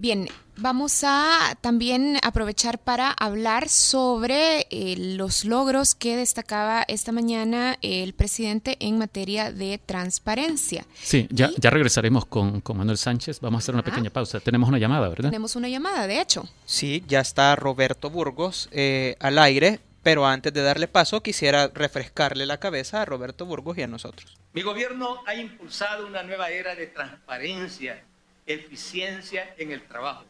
Bien, vamos a también aprovechar para hablar sobre eh, los logros que destacaba esta mañana el presidente en materia de transparencia. Sí, ya, ya regresaremos con, Manuel Sánchez. Vamos a hacer una pequeña pausa. Tenemos una llamada, ¿verdad? Tenemos una llamada, de hecho. Sí, ya está Roberto Burgos eh, al aire, pero antes de darle paso quisiera refrescarle la cabeza a Roberto Burgos y a nosotros. Mi gobierno ha impulsado una nueva era de transparencia eficiencia en el trabajo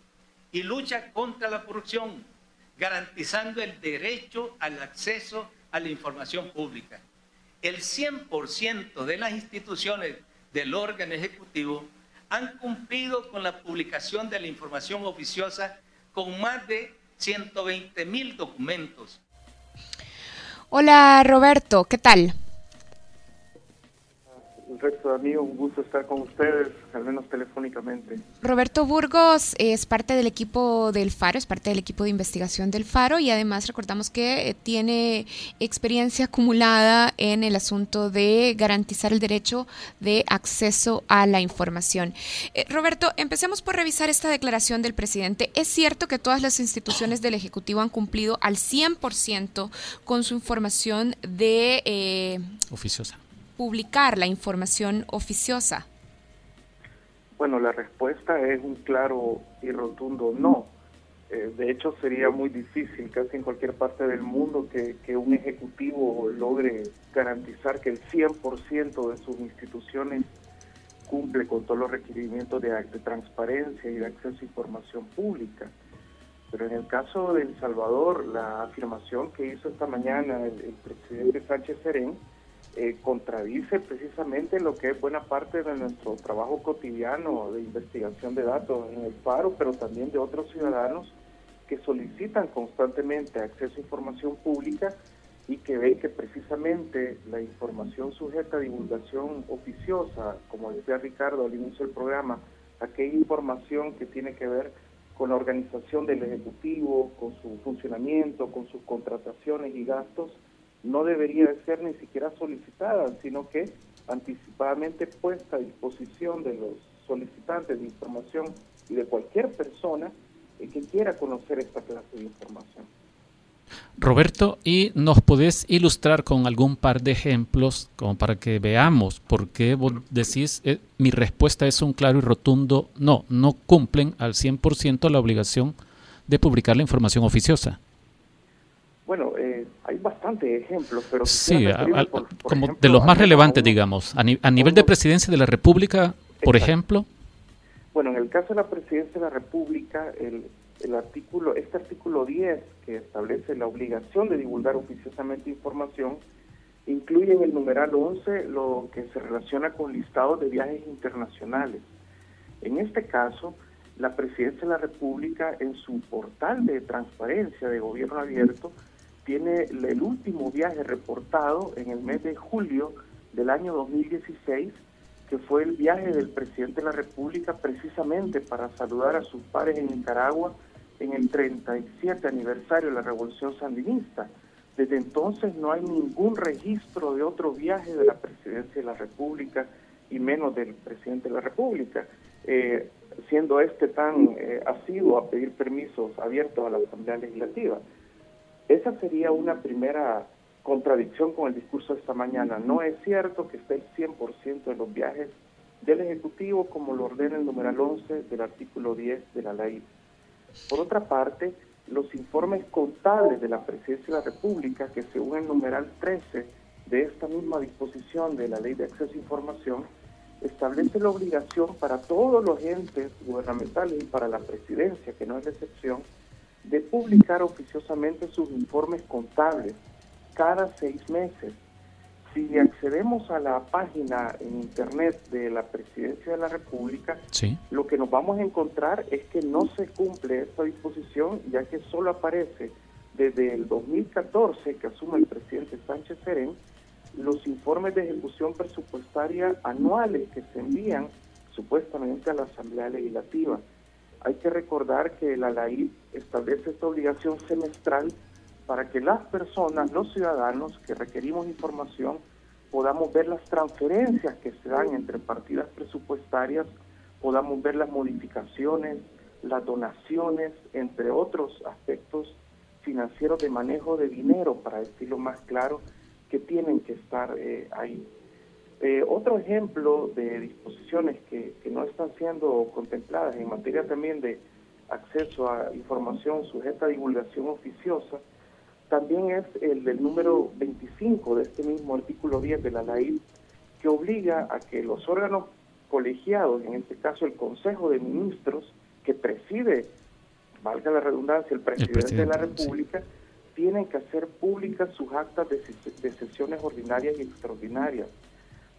y lucha contra la corrupción, garantizando el derecho al acceso a la información pública. El 100% de las instituciones del órgano ejecutivo han cumplido con la publicación de la información oficiosa con más de 120 mil documentos. Hola Roberto, ¿qué tal? Resto de amigos, un gusto estar con ustedes, al menos telefónicamente. Roberto Burgos es parte del equipo del Faro, es parte del equipo de investigación del Faro y además recordamos que eh, tiene experiencia acumulada en el asunto de garantizar el derecho de acceso a la información. Eh, Roberto, empecemos por revisar esta declaración del presidente. ¿Es cierto que todas las instituciones del Ejecutivo han cumplido al 100% con su información de... Eh, Oficiosa publicar la información oficiosa? Bueno, la respuesta es un claro y rotundo no. Eh, de hecho, sería muy difícil casi en cualquier parte del mundo que, un ejecutivo logre garantizar que el 100% de sus instituciones cumple con todos los requerimientos de, transparencia y de acceso a información pública. Pero en el caso de El Salvador, la afirmación que hizo esta mañana el, el presidente Sánchez Serén eh, contradice precisamente lo que es buena parte de nuestro trabajo cotidiano de investigación de datos en el paro, pero también de otros ciudadanos que solicitan constantemente acceso a información pública y que ven que precisamente la información sujeta a divulgación oficiosa, como decía Ricardo al inicio del programa, aquella información que tiene que ver con la organización del Ejecutivo, con su funcionamiento, con sus contrataciones y gastos, no debería de ser ni siquiera solicitada, sino que anticipadamente puesta a disposición de los solicitantes de información y de cualquier persona que quiera conocer esta clase de información. Roberto, ¿y nos podés ilustrar con algún par de ejemplos como para que veamos por qué vos decís, eh, mi respuesta es un claro y rotundo no, no cumplen al 100% la obligación de publicar la información oficiosa? Hay bastantes ejemplos, pero... Sí, como de los más relevantes, digamos, a, nivel de presidencia de la República, por ejemplo. Bueno, en el caso de la presidencia de la República, el, el artículo, este artículo 10, que establece la obligación de divulgar oficiosamente información, incluye en el numeral 11 lo que se relaciona con listados de viajes internacionales. En este caso, la presidencia de la República, en su portal de transparencia de gobierno abierto, tiene el último viaje reportado en el mes de julio del año 2016, que fue el viaje del presidente de la República precisamente para saludar a sus pares en Nicaragua en el 37 aniversario de la Revolución Sandinista. Desde entonces no hay ningún registro de otro viaje de la presidencia de la República y menos del presidente de la República, eh, siendo este tan eh, asiduo a pedir permisos abiertos a la Asamblea Legislativa. Esa sería una primera contradicción con el discurso de esta mañana. No es cierto que esté el 100% de los viajes del Ejecutivo como lo ordena el numeral 11 del artículo 10 de la ley. Por otra parte, los informes contables de la Presidencia de la República, que según el numeral 13 de esta misma disposición de la Ley de Acceso a Información, establece la obligación para todos los entes gubernamentales y para la Presidencia, que no es la excepción, de publicar oficiosamente sus informes contables cada seis meses. Si accedemos a la página en internet de la Presidencia de la República, lo que nos vamos a encontrar es que no se cumple esta disposición, ya que solo aparece desde el 2014 que asume el presidente Sánchez Serén los informes de ejecución presupuestaria anuales que se envían supuestamente a la Asamblea Legislativa. Hay que recordar que la ley establece esta obligación semestral para que las personas, los ciudadanos que requerimos información, podamos ver las transferencias que se dan entre partidas presupuestarias, podamos ver las modificaciones, las donaciones, entre otros aspectos financieros de manejo de dinero, para decirlo más claro, que tienen que estar eh, ahí. Eh, otro ejemplo de disposiciones que, que, no están siendo contempladas en materia también de acceso a información sujeta a divulgación oficiosa, también es el del número 25 de este mismo artículo 10 de la ley, que obliga a que los órganos colegiados, en este caso el Consejo de Ministros, que preside, valga la redundancia, el presidente, de la República, tienen que hacer públicas sus actas de, de sesiones ordinarias y extraordinarias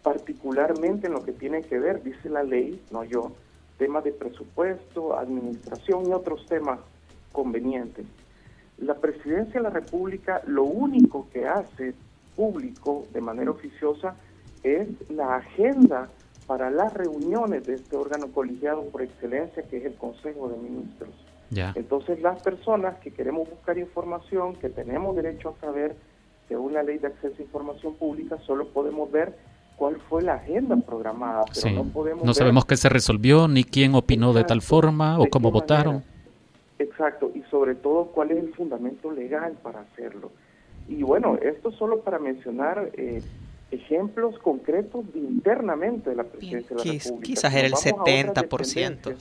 particularmente en lo que tiene que ver, dice la ley, no yo, temas de presupuesto, administración y otros temas convenientes. La presidencia de la República lo único que hace público de manera oficiosa es la agenda para las reuniones de este órgano colegiado por excelencia que es el Consejo de Ministros. Entonces las personas que queremos buscar información, que tenemos derecho a saber, según la ley de acceso a información pública, solo podemos ver cuál fue la agenda programada, pero no podemos No sabemos qué se resolvió, ni quién opinó de tal forma, o cómo votaron. Exacto, y sobre todo cuál es el fundamento legal para hacerlo. Y bueno, esto solo para mencionar eh, ejemplos concretos internamente de la presidencia de la República. Quizás era el 70%.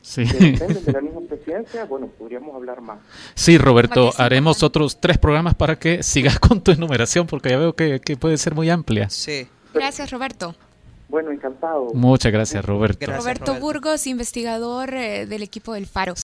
Sí. de la misma presidencia, bueno, podríamos hablar más. Sí, Roberto, haremos otros tres programas para que sigas con tu enumeración, porque ya veo que, que puede ser muy amplia. Sí. Gracias, Roberto. Bueno, encantado. Muchas gracias, Roberto. Roberto, Burgos, investigador eh, del equipo del Faro.